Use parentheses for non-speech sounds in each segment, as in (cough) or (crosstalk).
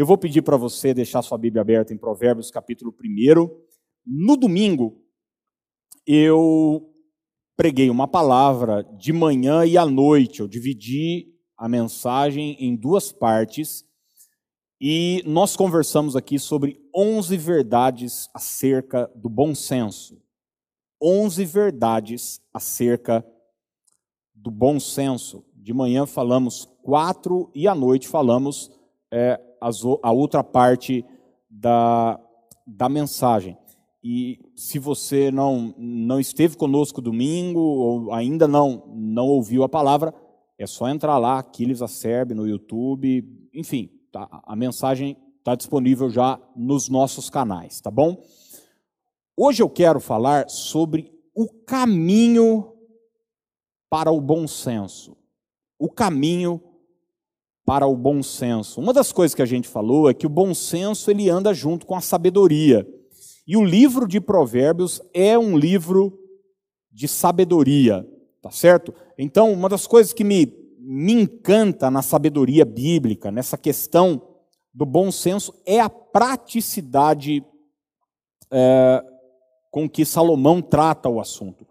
Eu vou pedir para você deixar sua Bíblia aberta em Provérbios capítulo 1. No domingo, eu preguei uma palavra de manhã e à noite. Eu dividi a mensagem em duas partes e nós conversamos aqui sobre 11 verdades acerca do bom senso. 11 verdades acerca do bom senso. De manhã falamos quatro e à noite falamos é, a outra parte da, da mensagem. E se você não, não esteve conosco domingo ou ainda não, não ouviu a palavra, é só entrar lá, Aquiles Acerbe, no YouTube, enfim, tá, a mensagem está disponível já nos nossos canais, tá bom? Hoje eu quero falar sobre o caminho para o bom senso. O caminho para o bom senso. Uma das coisas que a gente falou é que o bom senso ele anda junto com a sabedoria. E o livro de Provérbios é um livro de sabedoria, tá certo? Então, uma das coisas que me, me encanta na sabedoria bíblica, nessa questão do bom senso, é a praticidade é, com que Salomão trata o assunto.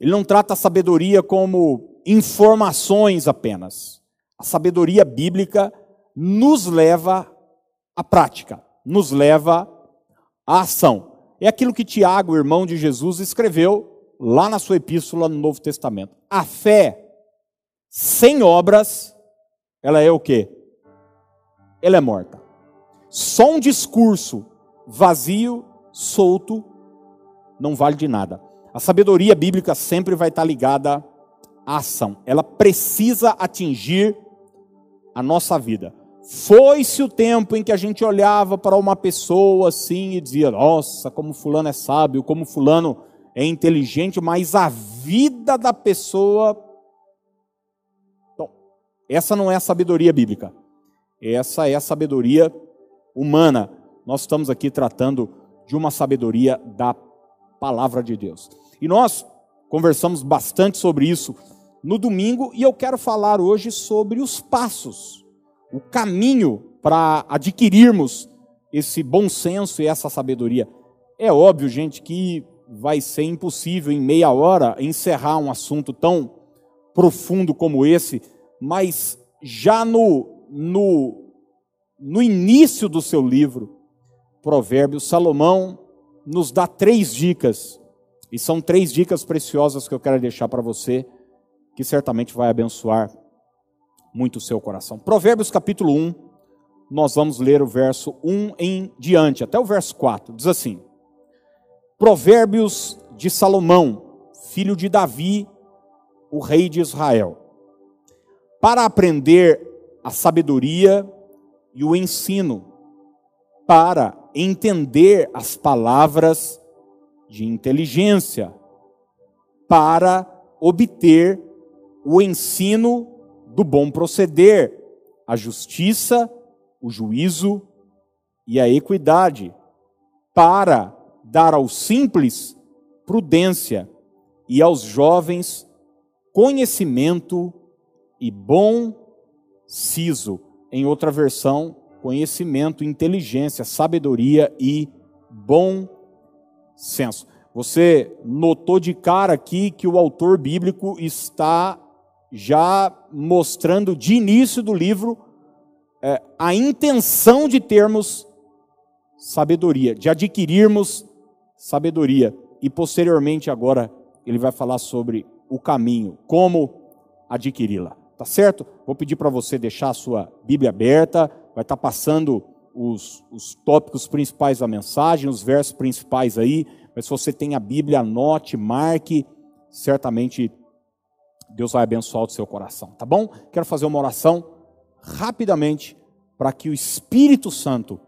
Ele não trata a sabedoria como informações apenas. A sabedoria bíblica nos leva à prática, nos leva à ação. É aquilo que Tiago, irmão de Jesus, escreveu lá na sua epístola no Novo Testamento. A fé sem obras, ela é o quê? Ela é morta. Só um discurso vazio, solto, não vale de nada. A sabedoria bíblica sempre vai estar ligada à ação. Ela precisa atingir a nossa vida. Foi-se o tempo em que a gente olhava para uma pessoa assim e dizia: Nossa, como Fulano é sábio, como Fulano é inteligente, mas a vida da pessoa. Então, essa não é a sabedoria bíblica. Essa é a sabedoria humana. Nós estamos aqui tratando de uma sabedoria da palavra de Deus. E nós conversamos bastante sobre isso no domingo e eu quero falar hoje sobre os passos, o caminho para adquirirmos esse bom senso e essa sabedoria. É óbvio, gente, que vai ser impossível em meia hora encerrar um assunto tão profundo como esse, mas já no, no, no início do seu livro, Provérbios, Salomão nos dá três dicas, e são três dicas preciosas que eu quero deixar para você, que certamente vai abençoar muito o seu coração. Provérbios capítulo 1, nós vamos ler o verso 1 em diante, até o verso 4, diz assim: Provérbios de Salomão, filho de Davi, o rei de Israel, para aprender a sabedoria e o ensino, para entender as palavras de inteligência, para obter o ensino do bom proceder, a justiça, o juízo e a equidade, para dar aos simples prudência e aos jovens conhecimento e bom siso. Em outra versão, conhecimento, inteligência, sabedoria e bom senso. Você notou de cara aqui que o autor bíblico está já mostrando de início do livro é, a intenção de termos sabedoria, de adquirirmos sabedoria. E posteriormente, agora, ele vai falar sobre o caminho, como adquiri-la. Tá certo? Vou pedir para você deixar a sua Bíblia aberta vai estar passando os, os tópicos principais da mensagem, os versos principais aí, mas se você tem a Bíblia, anote, marque, certamente Deus vai abençoar o seu coração, tá bom? Quero fazer uma oração rapidamente para que o Espírito Santo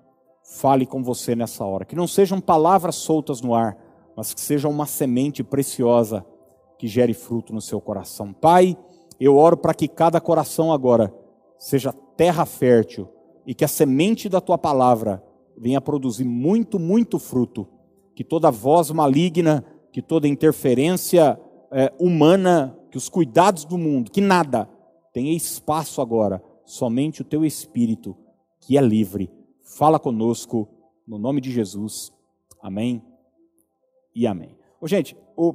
fale com você nessa hora, que não sejam palavras soltas no ar, mas que seja uma semente preciosa que gere fruto no seu coração. Pai, eu oro para que cada coração agora seja terra fértil e que a semente da tua palavra venha produzir muito, muito fruto. Que toda voz maligna, que toda interferência é, humana, que os cuidados do mundo, que nada tenha espaço agora, somente o teu espírito, que é livre, fala conosco, no nome de Jesus. Amém e amém. Ô, gente, o...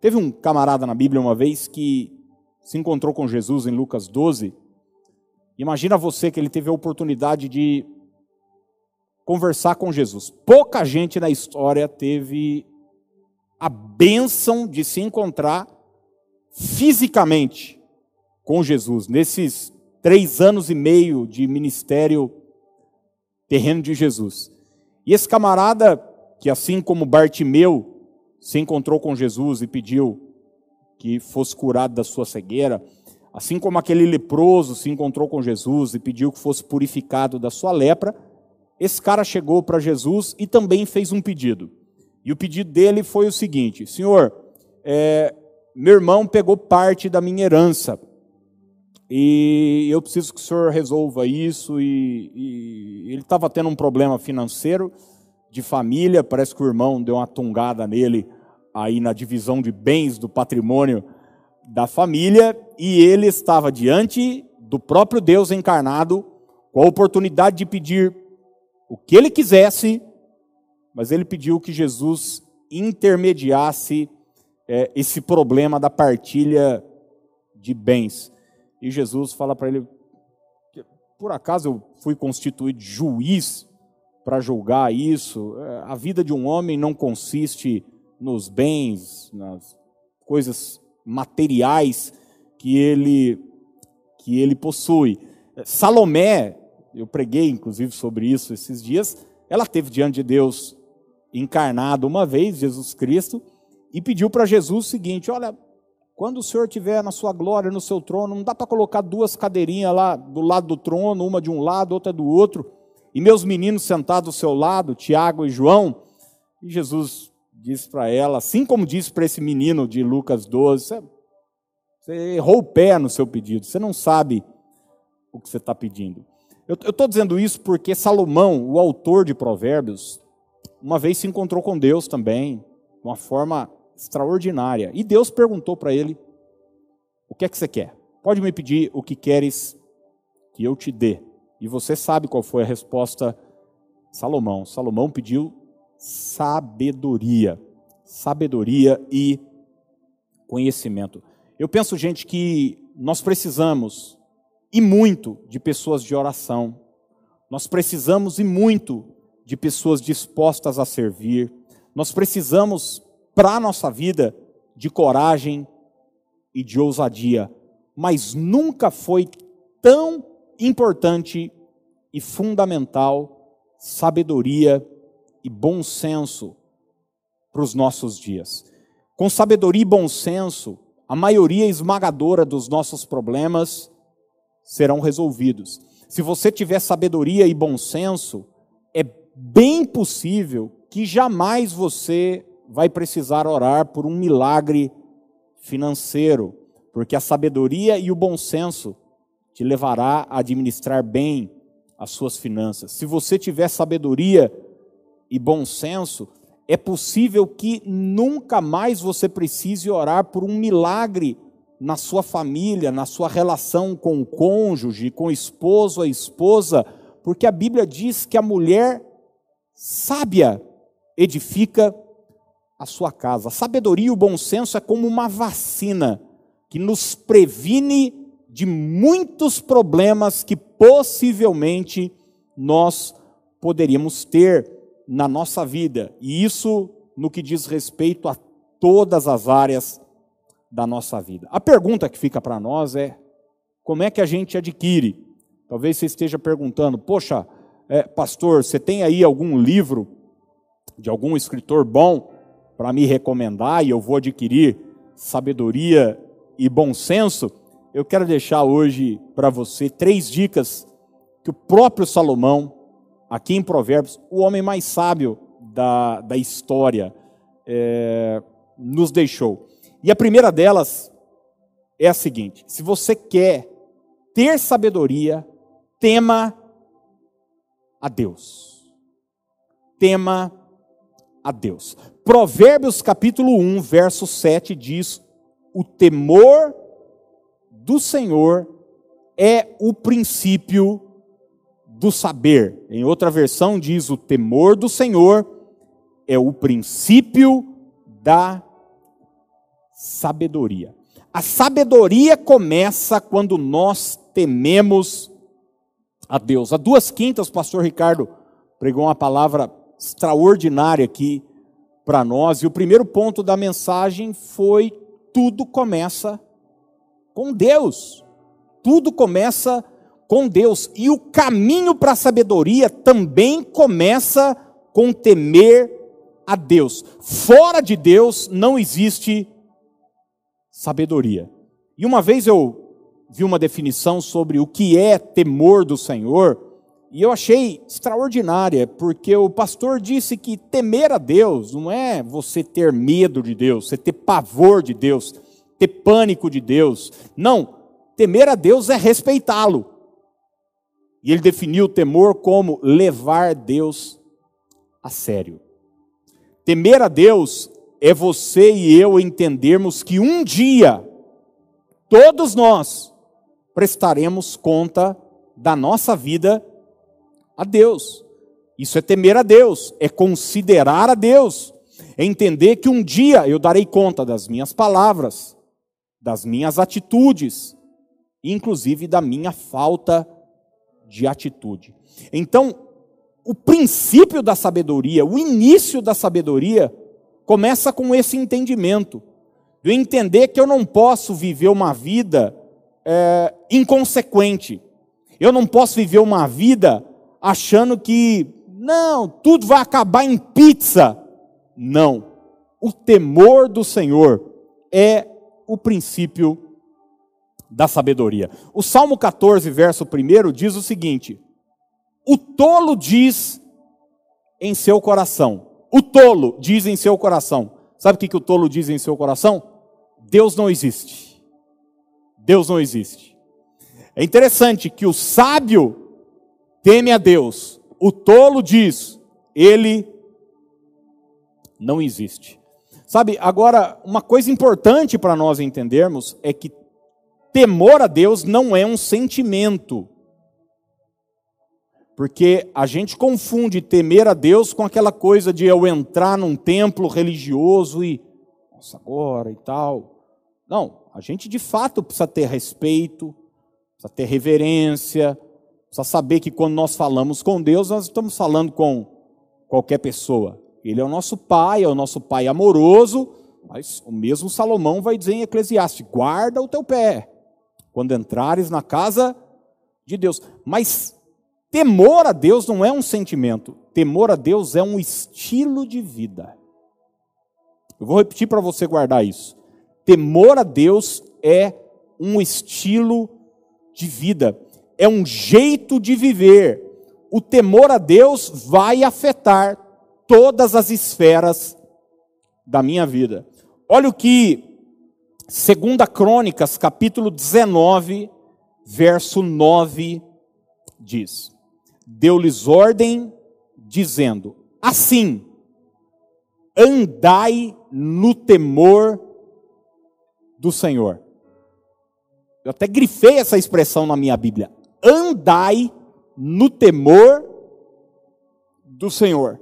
teve um camarada na Bíblia uma vez que se encontrou com Jesus em Lucas 12. Imagina você que ele teve a oportunidade de conversar com Jesus. Pouca gente na história teve a bênção de se encontrar fisicamente com Jesus, nesses três anos e meio de ministério terreno de Jesus. E esse camarada, que assim como Bartimeu se encontrou com Jesus e pediu que fosse curado da sua cegueira, assim como aquele leproso se encontrou com Jesus e pediu que fosse purificado da sua lepra, esse cara chegou para Jesus e também fez um pedido. E o pedido dele foi o seguinte: Senhor, é, meu irmão pegou parte da minha herança e eu preciso que o senhor resolva isso. E, e ele estava tendo um problema financeiro de família, parece que o irmão deu uma tungada nele aí na divisão de bens do patrimônio da família, e ele estava diante do próprio Deus encarnado, com a oportunidade de pedir o que ele quisesse, mas ele pediu que Jesus intermediasse é, esse problema da partilha de bens. E Jesus fala para ele: por acaso eu fui constituído juiz para julgar isso? É, a vida de um homem não consiste nos bens, nas coisas materiais que ele que ele possui. Salomé eu preguei inclusive sobre isso esses dias, ela teve diante de Deus encarnado uma vez, Jesus Cristo, e pediu para Jesus o seguinte: Olha, quando o Senhor estiver na sua glória, no seu trono, não dá para colocar duas cadeirinhas lá do lado do trono, uma de um lado, outra do outro, e meus meninos sentados ao seu lado, Tiago e João. E Jesus disse para ela, assim como disse para esse menino de Lucas 12: Você errou o pé no seu pedido, você não sabe o que você está pedindo. Eu estou dizendo isso porque Salomão, o autor de Provérbios, uma vez se encontrou com Deus também, de uma forma extraordinária. E Deus perguntou para ele: O que é que você quer? Pode me pedir o que queres que eu te dê. E você sabe qual foi a resposta Salomão. Salomão pediu sabedoria. Sabedoria e conhecimento. Eu penso, gente, que nós precisamos e muito de pessoas de oração. Nós precisamos e muito de pessoas dispostas a servir. Nós precisamos, para a nossa vida, de coragem e de ousadia. Mas nunca foi tão importante e fundamental sabedoria e bom senso para os nossos dias. Com sabedoria e bom senso, a maioria esmagadora dos nossos problemas serão resolvidos. Se você tiver sabedoria e bom senso, é bem possível que jamais você vai precisar orar por um milagre financeiro, porque a sabedoria e o bom senso te levará a administrar bem as suas finanças. Se você tiver sabedoria e bom senso, é possível que nunca mais você precise orar por um milagre na sua família, na sua relação com o cônjuge, com o esposo, a esposa, porque a Bíblia diz que a mulher sábia edifica a sua casa. A sabedoria e o bom senso é como uma vacina que nos previne de muitos problemas que possivelmente nós poderíamos ter na nossa vida. E isso no que diz respeito a todas as áreas da nossa vida. A pergunta que fica para nós é: como é que a gente adquire? Talvez você esteja perguntando, poxa, é, pastor, você tem aí algum livro de algum escritor bom para me recomendar e eu vou adquirir sabedoria e bom senso? Eu quero deixar hoje para você três dicas que o próprio Salomão, aqui em Provérbios, o homem mais sábio da, da história, é, nos deixou. E a primeira delas é a seguinte: se você quer ter sabedoria, tema a Deus. Tema a Deus. Provérbios capítulo 1, verso 7 diz: O temor do Senhor é o princípio do saber. Em outra versão diz: o temor do Senhor é o princípio da sabedoria. A sabedoria começa quando nós tememos a Deus. Há duas quintas, o pastor Ricardo pregou uma palavra extraordinária aqui para nós, e o primeiro ponto da mensagem foi: tudo começa com Deus. Tudo começa com Deus. E o caminho para a sabedoria também começa com temer a Deus. Fora de Deus não existe sabedoria. E uma vez eu vi uma definição sobre o que é temor do Senhor, e eu achei extraordinária, porque o pastor disse que temer a Deus não é você ter medo de Deus, você ter pavor de Deus, ter pânico de Deus. Não, temer a Deus é respeitá-lo. E ele definiu o temor como levar Deus a sério. Temer a Deus é você e eu entendermos que um dia, todos nós, prestaremos conta da nossa vida a Deus. Isso é temer a Deus, é considerar a Deus, é entender que um dia eu darei conta das minhas palavras, das minhas atitudes, inclusive da minha falta de atitude. Então, o princípio da sabedoria, o início da sabedoria, começa com esse entendimento, de entender que eu não posso viver uma vida é, inconsequente, eu não posso viver uma vida achando que, não, tudo vai acabar em pizza. Não. O temor do Senhor é o princípio da sabedoria. O Salmo 14, verso 1 diz o seguinte: O tolo diz em seu coração. O tolo diz em seu coração. Sabe o que, que o tolo diz em seu coração? Deus não existe. Deus não existe. É interessante que o sábio teme a Deus. O tolo diz, ele não existe. Sabe, agora, uma coisa importante para nós entendermos é que temor a Deus não é um sentimento. Porque a gente confunde temer a Deus com aquela coisa de eu entrar num templo religioso e, nossa, agora e tal. Não, a gente de fato precisa ter respeito, precisa ter reverência, Precisa saber que quando nós falamos com Deus, nós estamos falando com qualquer pessoa. Ele é o nosso pai, é o nosso pai amoroso, mas o mesmo Salomão vai dizer em Eclesiastes: guarda o teu pé quando entrares na casa de Deus. Mas temor a Deus não é um sentimento, temor a Deus é um estilo de vida. Eu vou repetir para você guardar isso. Temor a Deus é um estilo de vida é um jeito de viver. O temor a Deus vai afetar todas as esferas da minha vida. Olha o que Segunda Crônicas, capítulo 19, verso 9 diz: Deu-lhes ordem dizendo: Assim, andai no temor do Senhor. Eu até grifei essa expressão na minha Bíblia andai no temor do Senhor.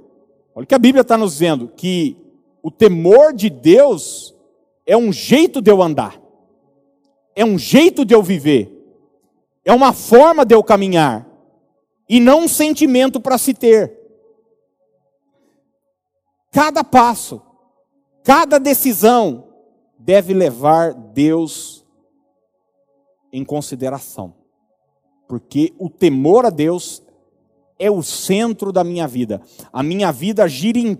Olha o que a Bíblia está nos dizendo: que o temor de Deus é um jeito de eu andar, é um jeito de eu viver, é uma forma de eu caminhar, e não um sentimento para se ter. Cada passo, cada decisão deve levar Deus em consideração porque o temor a Deus é o centro da minha vida. A minha vida gira em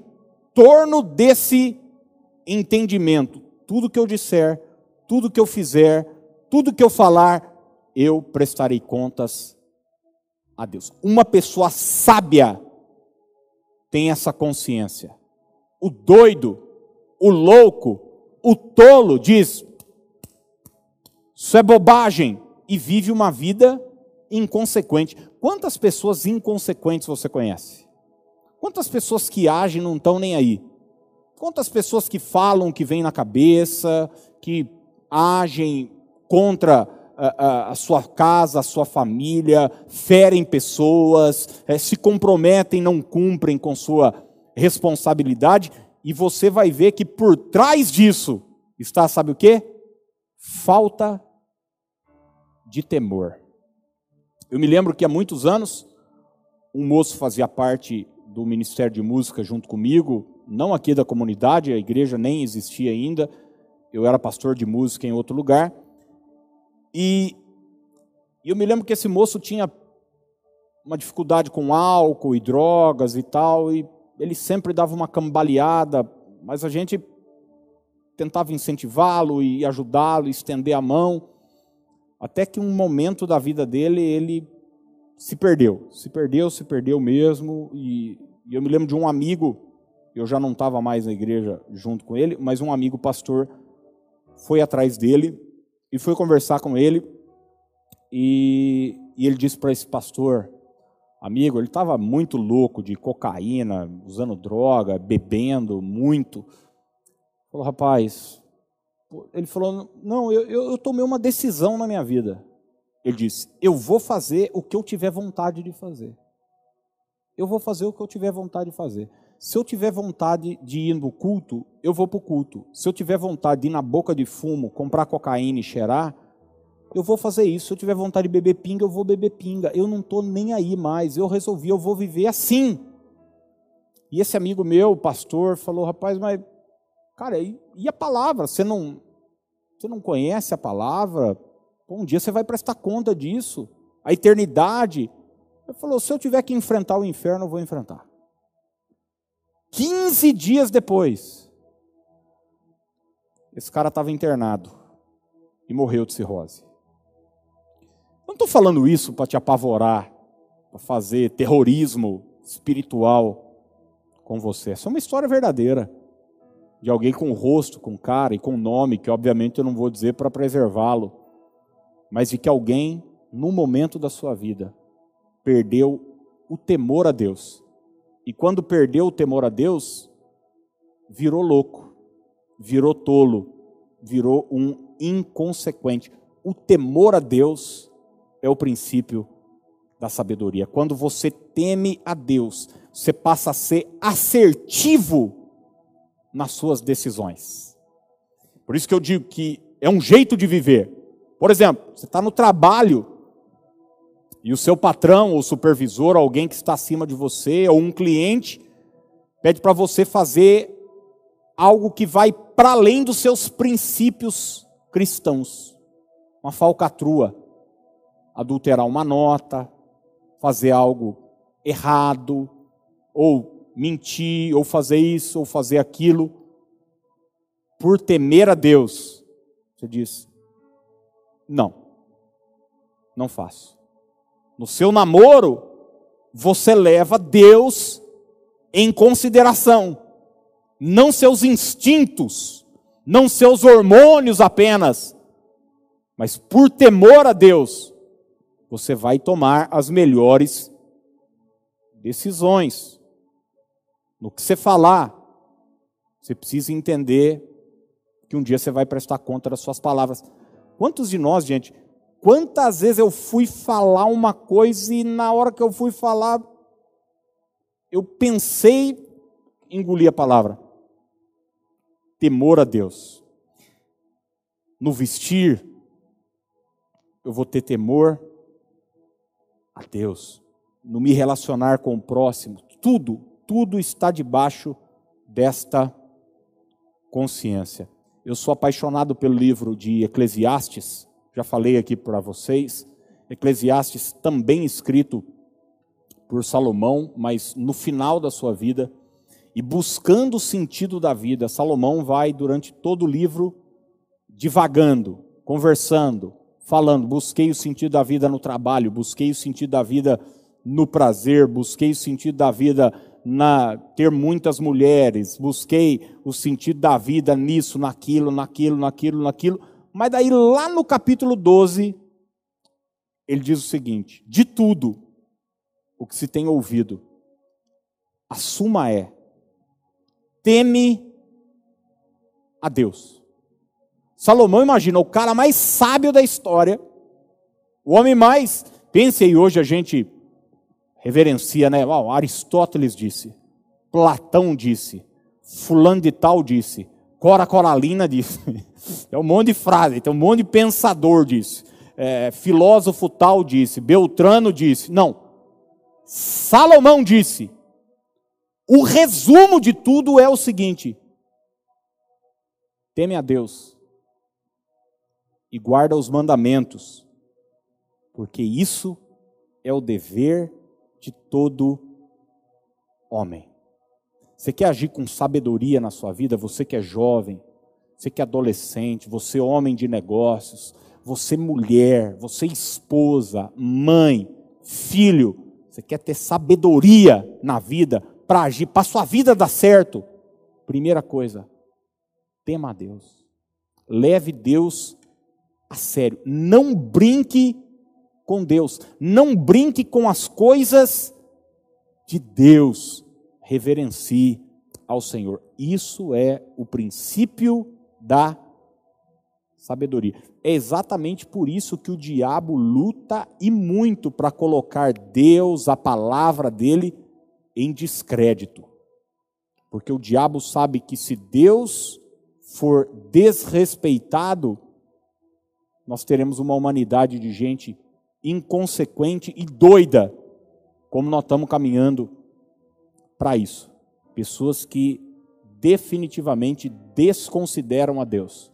torno desse entendimento. Tudo que eu disser, tudo que eu fizer, tudo que eu falar, eu prestarei contas a Deus. Uma pessoa sábia tem essa consciência. O doido, o louco, o tolo diz: Isso é bobagem, e vive uma vida inconsequente. Quantas pessoas inconsequentes você conhece? Quantas pessoas que agem não estão nem aí? Quantas pessoas que falam que vem na cabeça, que agem contra a, a, a sua casa, a sua família, ferem pessoas, é, se comprometem, não cumprem com sua responsabilidade, e você vai ver que por trás disso está, sabe o que? Falta de temor. Eu me lembro que há muitos anos, um moço fazia parte do Ministério de Música junto comigo, não aqui da comunidade, a igreja nem existia ainda, eu era pastor de música em outro lugar, e eu me lembro que esse moço tinha uma dificuldade com álcool e drogas e tal, e ele sempre dava uma cambaleada, mas a gente tentava incentivá-lo e ajudá-lo, estender a mão, até que um momento da vida dele ele se perdeu, se perdeu, se perdeu mesmo, e, e eu me lembro de um amigo, eu já não estava mais na igreja junto com ele, mas um amigo pastor foi atrás dele e foi conversar com ele, e, e ele disse para esse pastor, amigo, ele estava muito louco de cocaína, usando droga, bebendo muito. Falou, rapaz, ele falou, não, eu, eu, tomei uma decisão na minha vida. Ele disse, eu vou fazer o que eu tiver vontade de fazer. Eu vou fazer o que eu tiver vontade de fazer. Se eu tiver vontade de ir no culto, eu vou para o culto. Se eu tiver vontade de ir na boca de fumo, comprar cocaína e cheirar, eu vou fazer isso. Se eu tiver vontade de beber pinga, eu vou beber pinga. Eu não estou nem aí mais. Eu resolvi, eu vou viver assim. E esse amigo meu, pastor, falou: rapaz, mas, cara, e, e a palavra? Você não, você não conhece a palavra? um dia você vai prestar conta disso. A eternidade. Ele falou: se eu tiver que enfrentar o inferno, eu vou enfrentar. 15 dias depois, esse cara estava internado e morreu de cirrose. Não estou falando isso para te apavorar, para fazer terrorismo espiritual com você. Essa é uma história verdadeira de alguém com rosto, com cara e com nome, que obviamente eu não vou dizer para preservá-lo, mas de que alguém, no momento da sua vida, perdeu o temor a Deus e quando perdeu o temor a Deus, virou louco, virou tolo, virou um inconsequente. O temor a Deus é o princípio da sabedoria. Quando você teme a Deus, você passa a ser assertivo nas suas decisões. Por isso que eu digo que é um jeito de viver. Por exemplo, você está no trabalho, e o seu patrão ou supervisor, alguém que está acima de você, ou um cliente, pede para você fazer algo que vai para além dos seus princípios cristãos. Uma falcatrua, adulterar uma nota, fazer algo errado, ou mentir, ou fazer isso, ou fazer aquilo, por temer a Deus. Você diz: não, não faço. No seu namoro, você leva Deus em consideração, não seus instintos, não seus hormônios apenas, mas por temor a Deus, você vai tomar as melhores decisões. No que você falar, você precisa entender que um dia você vai prestar conta das suas palavras. Quantos de nós, gente, Quantas vezes eu fui falar uma coisa e na hora que eu fui falar, eu pensei, engoli a palavra. Temor a Deus. No vestir, eu vou ter temor a Deus. No me relacionar com o próximo, tudo, tudo está debaixo desta consciência. Eu sou apaixonado pelo livro de Eclesiastes já falei aqui para vocês. Eclesiastes também escrito por Salomão, mas no final da sua vida, e buscando o sentido da vida, Salomão vai durante todo o livro divagando, conversando, falando, busquei o sentido da vida no trabalho, busquei o sentido da vida no prazer, busquei o sentido da vida na ter muitas mulheres, busquei o sentido da vida nisso, naquilo, naquilo, naquilo, naquilo mas daí lá no capítulo 12, ele diz o seguinte: de tudo o que se tem ouvido, a suma é: teme a Deus. Salomão imagina o cara mais sábio da história, O homem mais, pense aí, hoje a gente reverencia, né? Oh, Aristóteles disse, Platão disse, fulano de tal disse, Cora Coralina disse. (laughs) É um monte de frase, tem um monte de pensador disse. É, filósofo tal disse, Beltrano disse. Não. Salomão disse. O resumo de tudo é o seguinte: teme a Deus e guarda os mandamentos, porque isso é o dever de todo homem. Você quer agir com sabedoria na sua vida, você que é jovem, você que é adolescente, você homem de negócios, você mulher, você esposa, mãe, filho, você quer ter sabedoria na vida para agir, para sua vida dar certo. Primeira coisa, tema a Deus. Leve Deus a sério. Não brinque com Deus. Não brinque com as coisas de Deus. Reverencie ao Senhor. Isso é o princípio da sabedoria. É exatamente por isso que o diabo luta e muito para colocar Deus, a palavra dele, em descrédito. Porque o diabo sabe que se Deus for desrespeitado, nós teremos uma humanidade de gente inconsequente e doida, como nós estamos caminhando para isso. Pessoas que definitivamente desconsideram a Deus,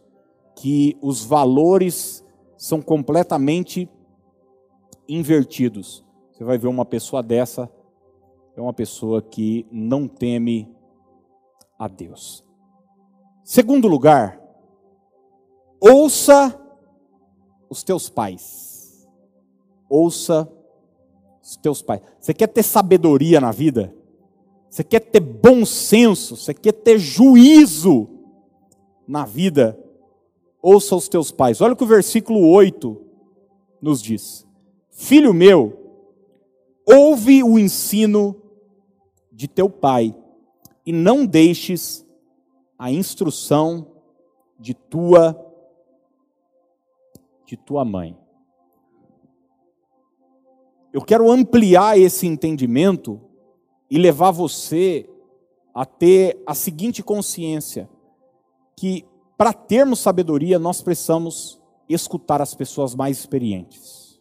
que os valores são completamente invertidos. Você vai ver uma pessoa dessa, é uma pessoa que não teme a Deus. Segundo lugar, ouça os teus pais. Ouça os teus pais. Você quer ter sabedoria na vida? Você quer ter bom senso? Você quer ter juízo na vida? Ouça os teus pais. Olha o que o versículo 8 nos diz: Filho meu, ouve o ensino de teu pai e não deixes a instrução de tua de tua mãe. Eu quero ampliar esse entendimento e levar você a ter a seguinte consciência: que para termos sabedoria nós precisamos escutar as pessoas mais experientes.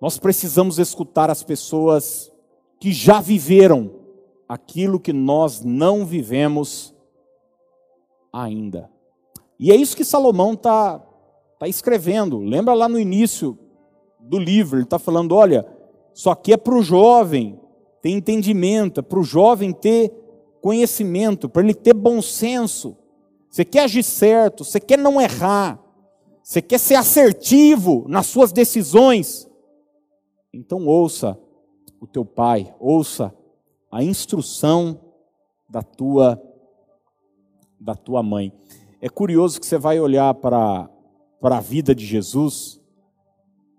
Nós precisamos escutar as pessoas que já viveram aquilo que nós não vivemos ainda. E é isso que Salomão está tá escrevendo. Lembra lá no início do livro, ele está falando: olha, isso aqui é para o jovem ter entendimento, é para o jovem ter conhecimento, para ele ter bom senso. Você quer agir certo, você quer não errar, você quer ser assertivo nas suas decisões. Então ouça o teu pai, ouça a instrução da tua da tua mãe. É curioso que você vai olhar para para a vida de Jesus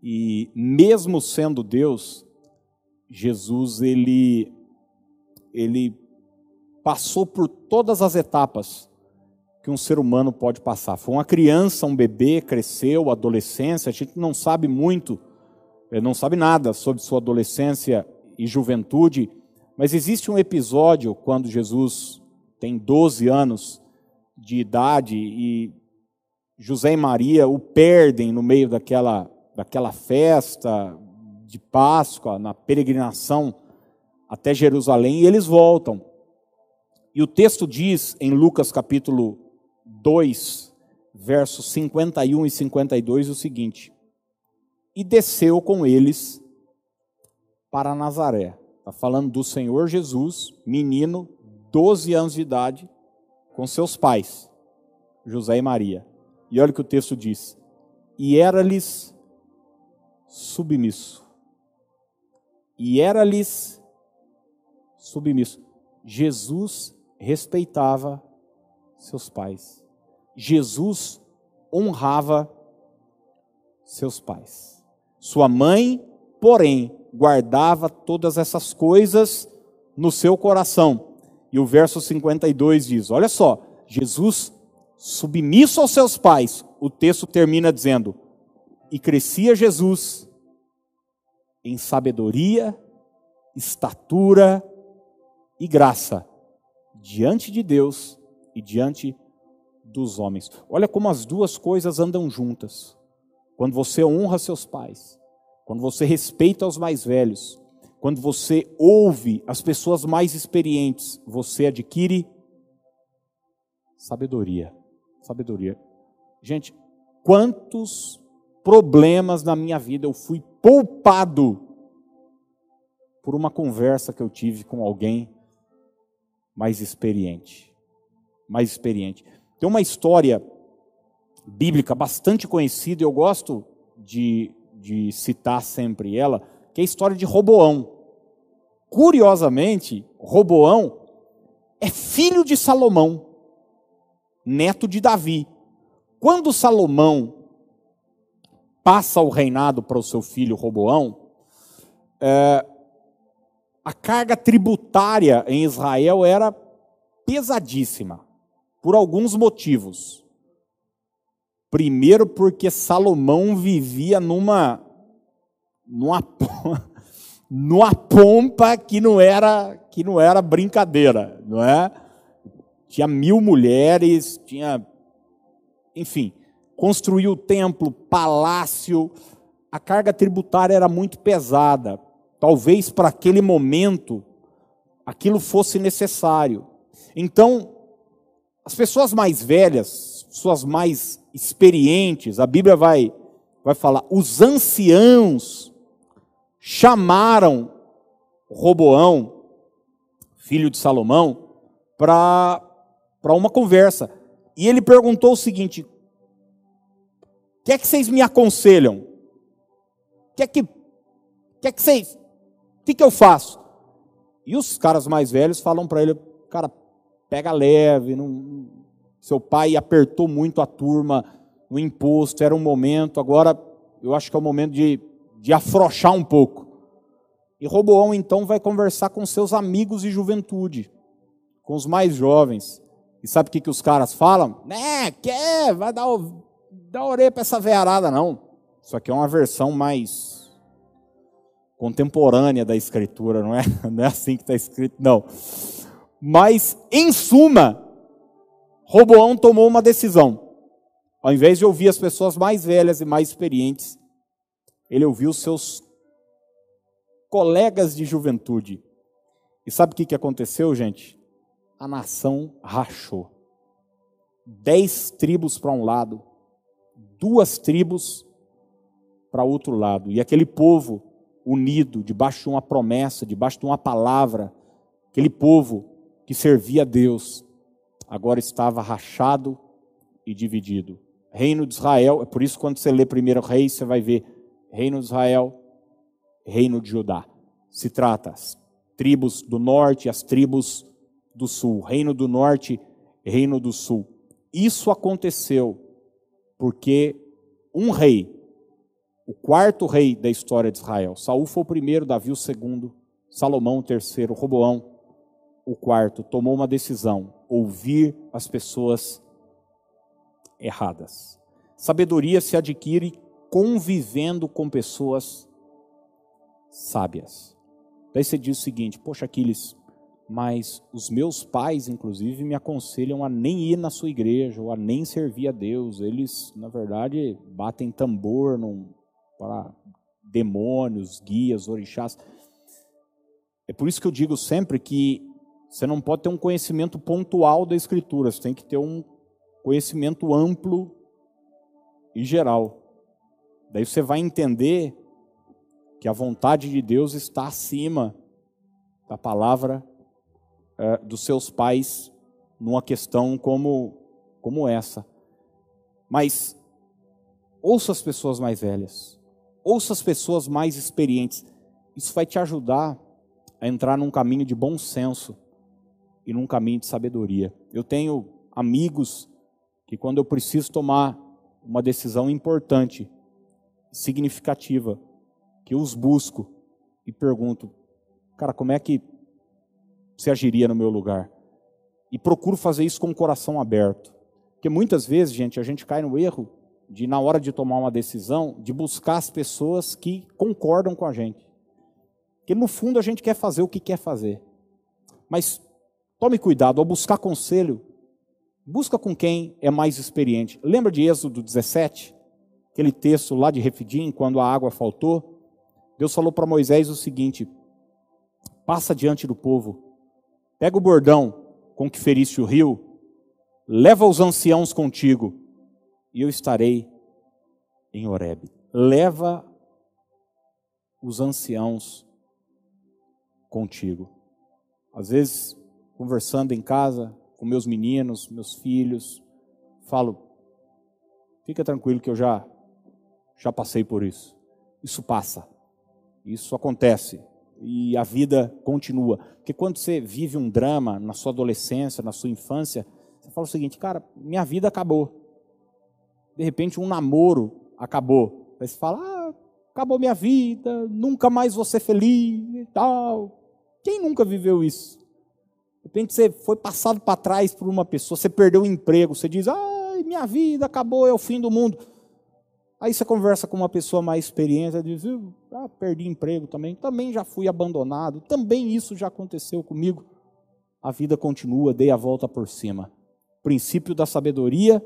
e mesmo sendo Deus, Jesus ele ele passou por todas as etapas que um ser humano pode passar. Foi uma criança, um bebê, cresceu, adolescência, a gente não sabe muito, eh, não sabe nada sobre sua adolescência e juventude, mas existe um episódio quando Jesus tem 12 anos de idade e José e Maria o perdem no meio daquela, daquela festa de Páscoa, na peregrinação até Jerusalém, e eles voltam. E o texto diz em Lucas capítulo 2, versos 51 e 52 o seguinte: E desceu com eles para Nazaré Está falando do Senhor Jesus, menino, 12 anos de idade, com seus pais, José e Maria. E olha o que o texto diz: E era-lhes submisso. E era-lhes submisso. Jesus respeitava seus pais. Jesus honrava seus pais. Sua mãe, porém, guardava todas essas coisas no seu coração. E o verso 52 diz: Olha só, Jesus submisso aos seus pais, o texto termina dizendo: e crescia Jesus em sabedoria, estatura e graça diante de Deus e diante dos homens. Olha como as duas coisas andam juntas. Quando você honra seus pais, quando você respeita os mais velhos, quando você ouve as pessoas mais experientes, você adquire sabedoria. Sabedoria. Gente, quantos problemas na minha vida eu fui poupado por uma conversa que eu tive com alguém mais experiente. Mais experiente. Tem uma história bíblica bastante conhecida, eu gosto de, de citar sempre ela, que é a história de Roboão. Curiosamente, Roboão é filho de Salomão, neto de Davi. Quando Salomão passa o reinado para o seu filho Roboão, é, a carga tributária em Israel era pesadíssima, por alguns motivos. Primeiro, porque Salomão vivia numa, numa (laughs) numa pompa que não era que não era brincadeira, não é? Tinha mil mulheres, tinha, enfim, construiu o templo, palácio. A carga tributária era muito pesada. Talvez para aquele momento aquilo fosse necessário. Então, as pessoas mais velhas, pessoas mais experientes, a Bíblia vai vai falar, os anciãos chamaram Roboão, filho de Salomão, para uma conversa. E ele perguntou o seguinte: que é que vocês me aconselham? O que é que, que, é que vocês. O que, que eu faço? E os caras mais velhos falam para ele: Cara, pega leve, não, seu pai apertou muito a turma no imposto, era um momento, agora eu acho que é o momento de de afrouxar um pouco. E Roboão então vai conversar com seus amigos de juventude, com os mais jovens. E sabe o que, que os caras falam? Né, quer, vai dar, dar orelha para essa vearada, não. Isso aqui é uma versão mais contemporânea da escritura, não é? (laughs) Não é assim que está escrito, não. Mas, em suma, Roboão tomou uma decisão. Ao invés de ouvir as pessoas mais velhas e mais experientes, ele ouviu seus colegas de juventude. E sabe o que, que aconteceu, gente? A nação rachou. Dez tribos para um lado, duas tribos para outro lado. E aquele povo unido, debaixo de uma promessa, debaixo de uma palavra, aquele povo que servia a Deus, agora estava rachado e dividido. Reino de Israel, é por isso que quando você lê primeiro rei, você vai ver reino de Israel, reino de Judá. Se trata as tribos do norte, as tribos do sul, reino do norte, reino do sul. Isso aconteceu porque um rei, o quarto rei da história de Israel, Saul foi o primeiro, Davi o segundo, Salomão o terceiro, Roboão o quarto, tomou uma decisão: ouvir as pessoas erradas. Sabedoria se adquire convivendo com pessoas sábias. Daí você diz o seguinte: Poxa, Aquiles, mas os meus pais, inclusive, me aconselham a nem ir na sua igreja, ou a nem servir a Deus. Eles, na verdade, batem tambor para demônios, guias, orixás. É por isso que eu digo sempre que você não pode ter um conhecimento pontual da Escritura, você tem que ter um conhecimento amplo e geral. Daí você vai entender que a vontade de Deus está acima da palavra é, dos seus pais numa questão como, como essa. Mas ouça as pessoas mais velhas, ouça as pessoas mais experientes. Isso vai te ajudar a entrar num caminho de bom senso e num caminho de sabedoria. Eu tenho amigos que, quando eu preciso tomar uma decisão importante, significativa que eu os busco e pergunto, cara, como é que você agiria no meu lugar? E procuro fazer isso com o coração aberto. Porque muitas vezes, gente, a gente cai no erro de, na hora de tomar uma decisão, de buscar as pessoas que concordam com a gente. Porque no fundo a gente quer fazer o que quer fazer. Mas tome cuidado, ao buscar conselho, busca com quem é mais experiente. Lembra de Êxodo 17? Aquele texto lá de Refidim, quando a água faltou? Deus falou para Moisés o seguinte: passa diante do povo, pega o bordão com que feriste o rio, leva os anciãos contigo, e eu estarei em Horebe. Leva os anciãos contigo. Às vezes, conversando em casa com meus meninos, meus filhos, falo: fica tranquilo que eu já já passei por isso. Isso passa. Isso acontece e a vida continua. Porque quando você vive um drama na sua adolescência, na sua infância, você fala o seguinte, cara, minha vida acabou. De repente um namoro acabou. Aí você fala, ah, acabou minha vida, nunca mais vou ser feliz e tal. Quem nunca viveu isso? De repente você foi passado para trás por uma pessoa, você perdeu o emprego, você diz, ai, minha vida acabou, é o fim do mundo. Aí você conversa com uma pessoa mais experiente, diz, ah, perdi emprego também, também já fui abandonado, também isso já aconteceu comigo. A vida continua, dei a volta por cima. O princípio da sabedoria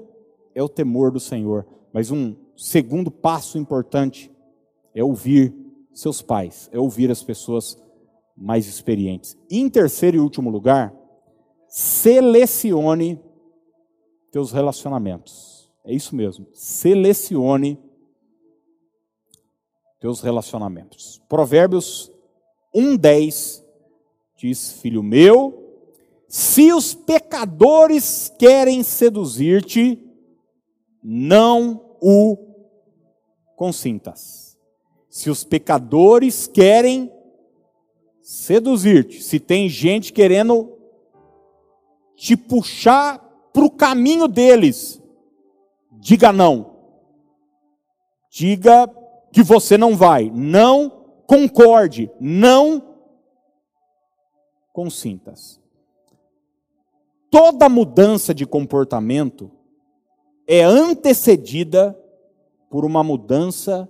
é o temor do Senhor. Mas um segundo passo importante é ouvir seus pais, é ouvir as pessoas mais experientes. E em terceiro e último lugar, selecione teus relacionamentos. É isso mesmo. Selecione teus relacionamentos. Provérbios 1:10 diz: Filho meu, se os pecadores querem seduzir-te, não o consintas. Se os pecadores querem seduzir-te, se tem gente querendo te puxar para o caminho deles, diga não. Diga que você não vai. Não concorde. Não consintas. Toda mudança de comportamento é antecedida por uma mudança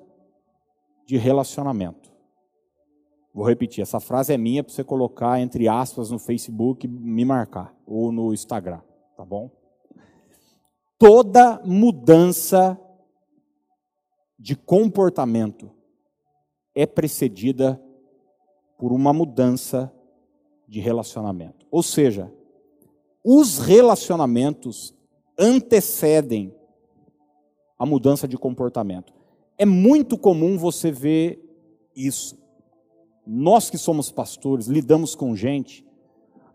de relacionamento. Vou repetir, essa frase é minha para você colocar entre aspas no Facebook me marcar, ou no Instagram, tá bom? Toda mudança de comportamento é precedida por uma mudança de relacionamento. Ou seja, os relacionamentos antecedem a mudança de comportamento. É muito comum você ver isso. Nós que somos pastores, lidamos com gente,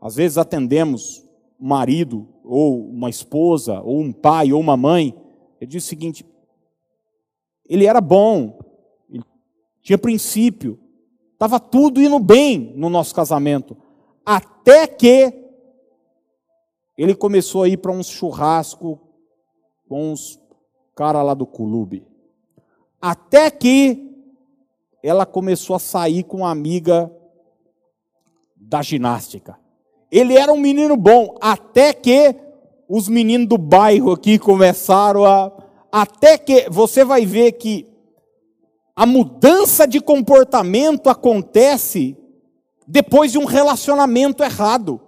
às vezes atendemos marido, ou uma esposa, ou um pai, ou uma mãe, ele diz o seguinte: ele era bom, ele tinha princípio, estava tudo indo bem no nosso casamento, até que ele começou a ir para um churrasco com os caras lá do clube. Até que ela começou a sair com uma amiga da ginástica. Ele era um menino bom, até que os meninos do bairro aqui começaram a. Até que você vai ver que a mudança de comportamento acontece depois de um relacionamento errado,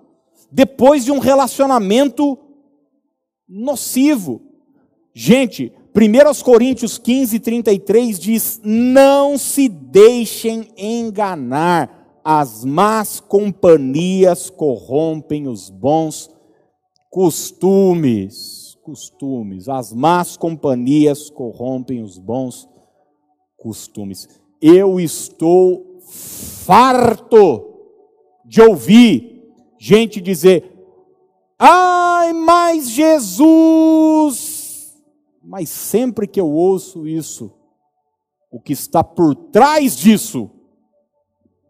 depois de um relacionamento nocivo. Gente, 1 Coríntios 15, 33 diz: Não se deixem enganar, as más companhias corrompem os bons costumes. Costumes. As más companhias corrompem os bons costumes. Eu estou farto de ouvir gente dizer: Ai, mas Jesus mas sempre que eu ouço isso, o que está por trás disso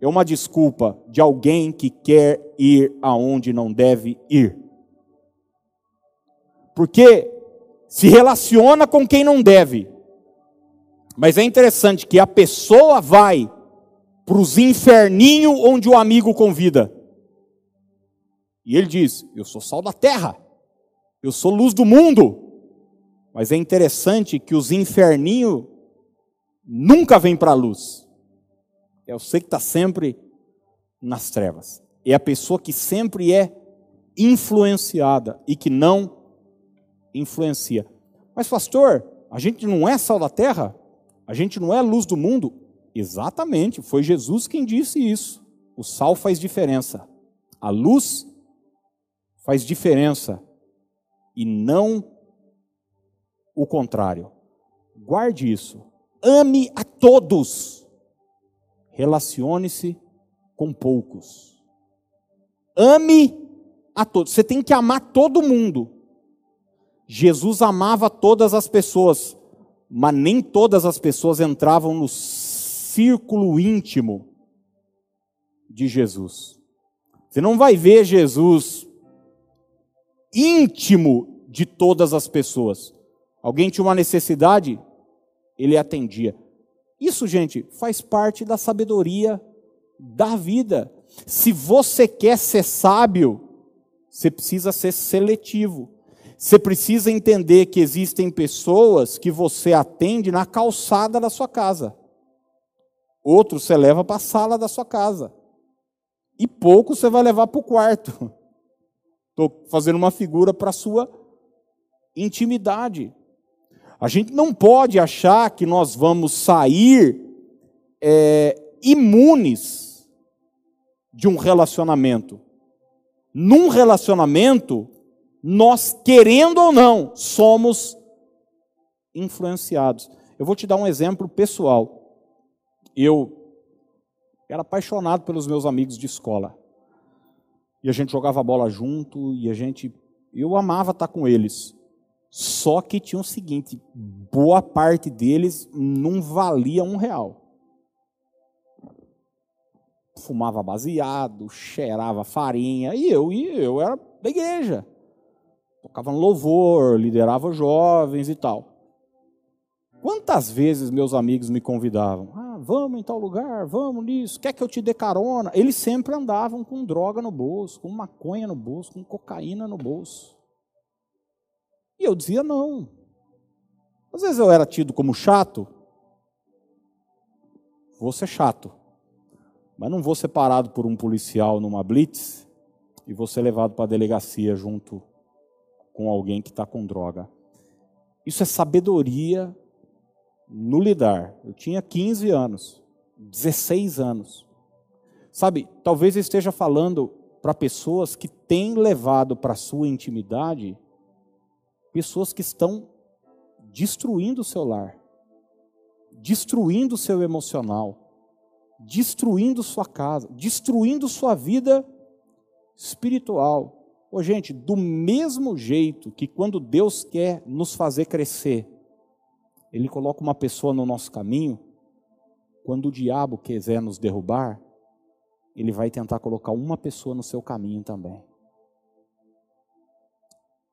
é uma desculpa de alguém que quer ir aonde não deve ir. Porque se relaciona com quem não deve. Mas é interessante que a pessoa vai para os inferninhos onde o amigo convida. E ele diz: Eu sou sal da terra, eu sou luz do mundo. Mas é interessante que os inferninhos nunca vêm para a luz. É você que está sempre nas trevas. É a pessoa que sempre é influenciada e que não influencia. Mas, pastor, a gente não é sal da terra? A gente não é luz do mundo? Exatamente, foi Jesus quem disse isso. O sal faz diferença. A luz faz diferença. E não o contrário. Guarde isso. Ame a todos. Relacione-se com poucos. Ame a todos. Você tem que amar todo mundo. Jesus amava todas as pessoas, mas nem todas as pessoas entravam no círculo íntimo de Jesus. Você não vai ver Jesus íntimo de todas as pessoas. Alguém tinha uma necessidade, ele atendia. Isso, gente, faz parte da sabedoria da vida. Se você quer ser sábio, você precisa ser seletivo. Você precisa entender que existem pessoas que você atende na calçada da sua casa. Outros você leva para a sala da sua casa. E pouco você vai levar para o quarto. (laughs) Estou fazendo uma figura para a sua intimidade. A gente não pode achar que nós vamos sair é, imunes de um relacionamento num relacionamento, nós, querendo ou não, somos influenciados. Eu vou te dar um exemplo pessoal. Eu era apaixonado pelos meus amigos de escola. E a gente jogava bola junto, e a gente. Eu amava estar com eles. Só que tinha o seguinte: boa parte deles não valia um real fumava baseado, cheirava farinha, e eu, e eu era da igreja. Tocava no louvor, liderava jovens e tal. Quantas vezes meus amigos me convidavam? Ah, vamos em tal lugar, vamos nisso, quer que eu te dê carona? Eles sempre andavam com droga no bolso, com maconha no bolso, com cocaína no bolso. E eu dizia não. Às vezes eu era tido como chato. Vou ser chato. Mas não vou ser parado por um policial numa blitz e vou ser levado para a delegacia junto com alguém que está com droga. Isso é sabedoria no lidar. Eu tinha 15 anos, 16 anos. Sabe, talvez eu esteja falando para pessoas que têm levado para a sua intimidade pessoas que estão destruindo o seu lar, destruindo o seu emocional destruindo sua casa, destruindo sua vida espiritual. Ô, gente, do mesmo jeito que quando Deus quer nos fazer crescer, Ele coloca uma pessoa no nosso caminho, quando o diabo quiser nos derrubar, ele vai tentar colocar uma pessoa no seu caminho também.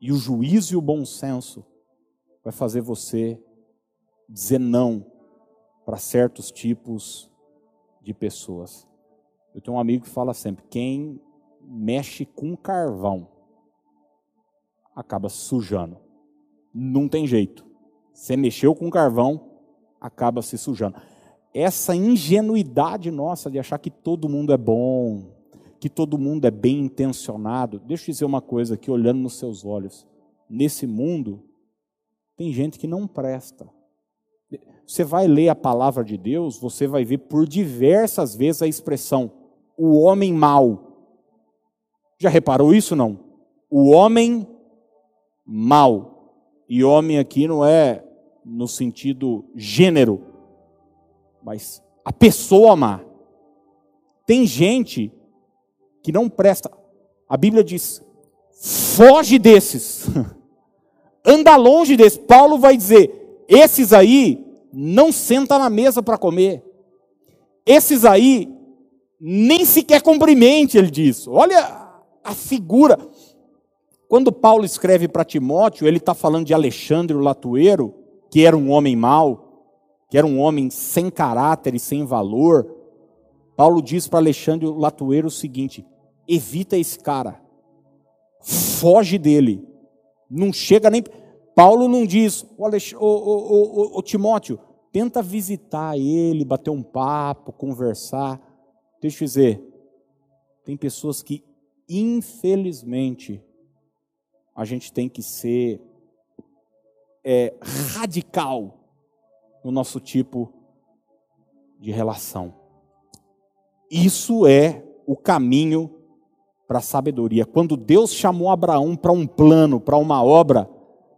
E o juízo e o bom senso vai fazer você dizer não para certos tipos de pessoas. Eu tenho um amigo que fala sempre: quem mexe com carvão acaba sujando. Não tem jeito. Você mexeu com carvão, acaba se sujando. Essa ingenuidade nossa de achar que todo mundo é bom, que todo mundo é bem intencionado. Deixa eu dizer uma coisa aqui, olhando nos seus olhos. Nesse mundo, tem gente que não presta. Você vai ler a palavra de Deus, você vai ver por diversas vezes a expressão o homem mau. Já reparou isso não? O homem mau. E homem aqui não é no sentido gênero, mas a pessoa má. Tem gente que não presta. A Bíblia diz: foge desses. (laughs) Anda longe desses. Paulo vai dizer: esses aí não senta na mesa para comer. Esses aí nem sequer cumprimente, ele diz. Olha a figura. Quando Paulo escreve para Timóteo, ele está falando de Alexandre o Latueiro, que era um homem mau, que era um homem sem caráter e sem valor. Paulo diz para Alexandre o Latueiro o seguinte: evita esse cara, foge dele, não chega nem. Paulo não diz, o, o, o, Timóteo, tenta visitar ele, bater um papo, conversar. Deixa eu dizer, tem pessoas que, infelizmente, a gente tem que ser é, radical no nosso tipo de relação. Isso é o caminho para a sabedoria. Quando Deus chamou Abraão para um plano, para uma obra,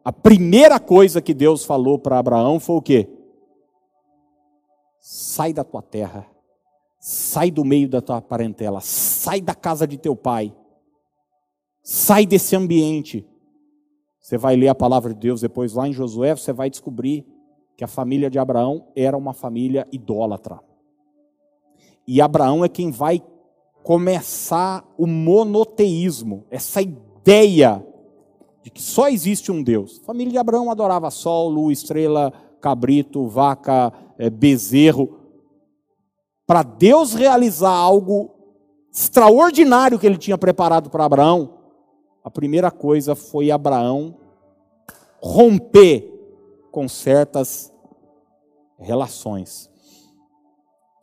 a primeira coisa que Deus falou para Abraão foi o quê? Sai da tua terra, sai do meio da tua parentela, sai da casa de teu pai, sai desse ambiente. Você vai ler a palavra de Deus depois lá em Josué, você vai descobrir que a família de Abraão era uma família idólatra. E Abraão é quem vai começar o monoteísmo, essa ideia de que só existe um Deus. A família de Abraão adorava sol, lua, estrela, cabrito, vaca, é, bezerro. Para Deus realizar algo extraordinário que ele tinha preparado para Abraão, a primeira coisa foi Abraão romper com certas relações.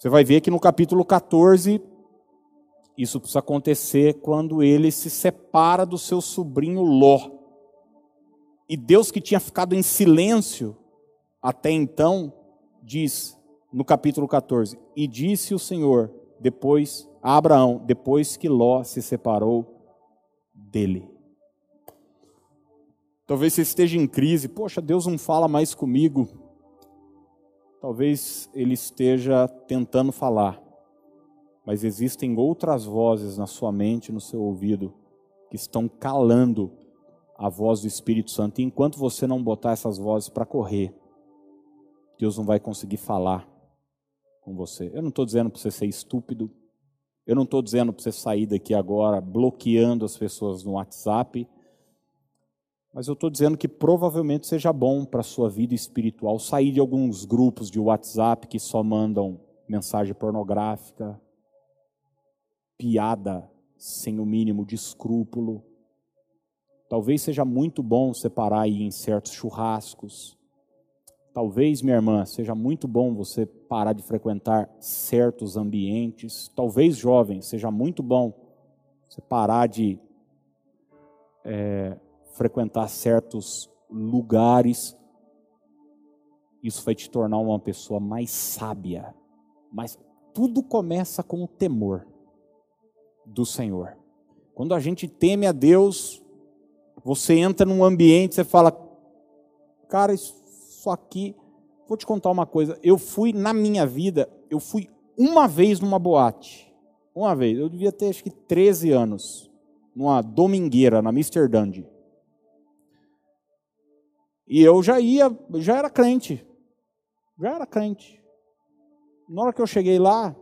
Você vai ver que no capítulo 14, isso precisa acontecer quando ele se separa do seu sobrinho Ló. E Deus que tinha ficado em silêncio até então, diz no capítulo 14: E disse o Senhor depois a Abraão, depois que Ló se separou dele. Talvez você esteja em crise, poxa, Deus não fala mais comigo. Talvez ele esteja tentando falar, mas existem outras vozes na sua mente, no seu ouvido, que estão calando a voz do Espírito Santo. E enquanto você não botar essas vozes para correr, Deus não vai conseguir falar com você. Eu não estou dizendo para você ser estúpido. Eu não estou dizendo para você sair daqui agora bloqueando as pessoas no WhatsApp. Mas eu estou dizendo que provavelmente seja bom para a sua vida espiritual sair de alguns grupos de WhatsApp que só mandam mensagem pornográfica, piada sem o mínimo de escrúpulo Talvez seja muito bom separar aí em certos churrascos. Talvez, minha irmã, seja muito bom você parar de frequentar certos ambientes. Talvez, jovem, seja muito bom você parar de é, frequentar certos lugares. Isso vai te tornar uma pessoa mais sábia. Mas tudo começa com o temor do Senhor. Quando a gente teme a Deus, você entra num ambiente, você fala, cara, isso aqui. Vou te contar uma coisa. Eu fui na minha vida, eu fui uma vez numa boate. Uma vez. Eu devia ter acho que 13 anos. Numa domingueira, na Mr. Dundee. E eu já ia, já era crente. Já era crente. Na hora que eu cheguei lá,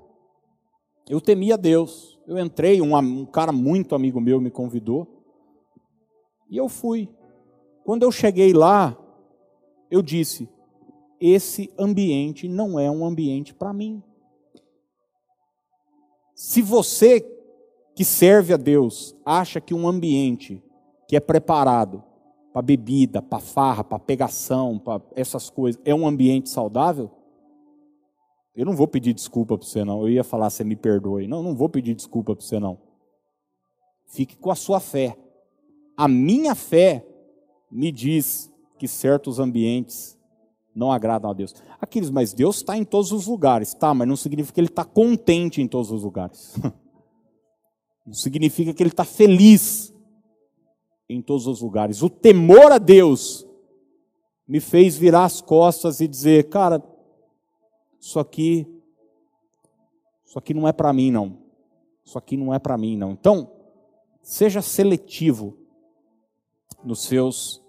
eu temia Deus. Eu entrei, um, um cara muito amigo meu me convidou. E eu fui. Quando eu cheguei lá, eu disse: esse ambiente não é um ambiente para mim. Se você que serve a Deus acha que um ambiente que é preparado para bebida, para farra, para pegação, para essas coisas, é um ambiente saudável, eu não vou pedir desculpa para você não. Eu ia falar, você me perdoe. Não, não vou pedir desculpa para você não. Fique com a sua fé. A minha fé me diz que certos ambientes não agradam a Deus. Aqueles, mas Deus está em todos os lugares, tá? Mas não significa que Ele está contente em todos os lugares. (laughs) Não significa que Ele está feliz em todos os lugares. O temor a Deus me fez virar as costas e dizer, cara, isso aqui, isso aqui não é para mim não. Isso aqui não é para mim não. Então, seja seletivo nos seus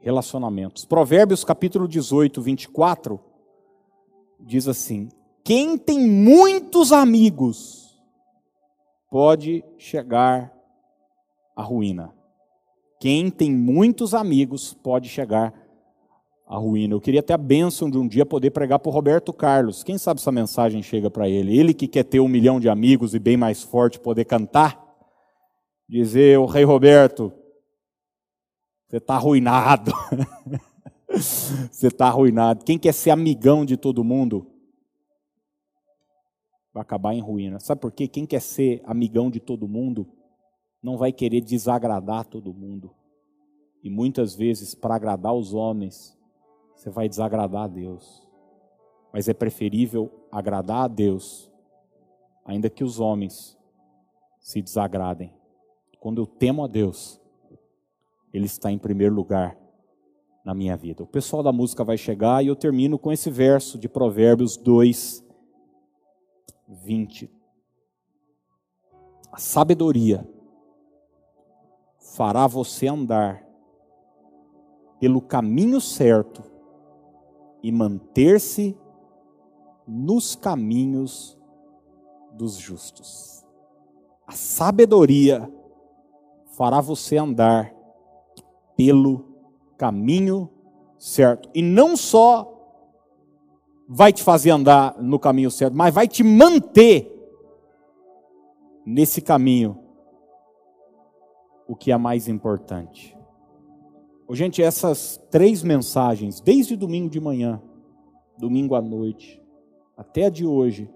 relacionamentos. Provérbios capítulo 18, 24 diz assim: Quem tem muitos amigos pode chegar à ruína. Quem tem muitos amigos pode chegar à ruína. Eu queria ter a bênção de um dia poder pregar para o Roberto Carlos. Quem sabe essa mensagem chega para ele? Ele que quer ter um milhão de amigos e bem mais forte poder cantar. Dizer, o Rei Roberto, Você está arruinado. (laughs) Você está arruinado. Quem quer ser amigão de todo mundo vai acabar em ruína. Sabe por quê? Quem quer ser amigão de todo mundo não vai querer desagradar todo mundo. E muitas vezes, para agradar os homens, você vai desagradar a Deus. Mas é preferível agradar a Deus, ainda que os homens se desagradem. Quando eu temo a Deus, Ele está em primeiro lugar na minha vida. O pessoal da música vai chegar e eu termino com esse verso de Provérbios 2, 20. A sabedoria fará você andar pelo caminho certo e manter-se nos caminhos dos justos. A sabedoria fará você andar pelo caminho certo. E não só vai te fazer andar no caminho certo, mas vai te manter nesse caminho, o que é mais importante. Oh, gente, essas três mensagens, desde domingo de manhã, domingo à noite, até a de hoje,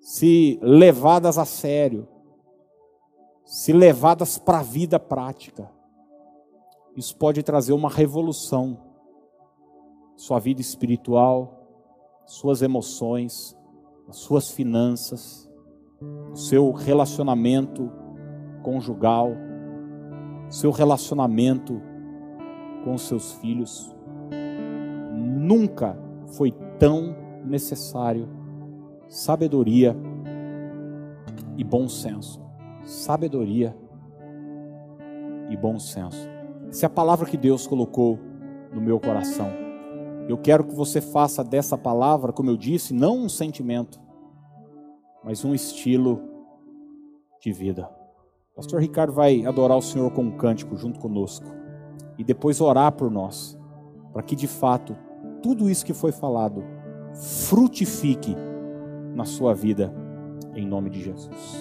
se levadas a sério, se levadas para a vida prática, isso pode trazer uma revolução. Sua vida espiritual, suas emoções, suas finanças, seu relacionamento conjugal, seu relacionamento com seus filhos. Nunca foi tão necessário sabedoria e bom senso. Sabedoria e bom senso. Essa é a palavra que Deus colocou no meu coração. Eu quero que você faça dessa palavra, como eu disse, não um sentimento, mas um estilo de vida. Pastor Ricardo vai adorar o Senhor com um cântico junto conosco e depois orar por nós, para que de fato tudo isso que foi falado frutifique na sua vida, em nome de Jesus.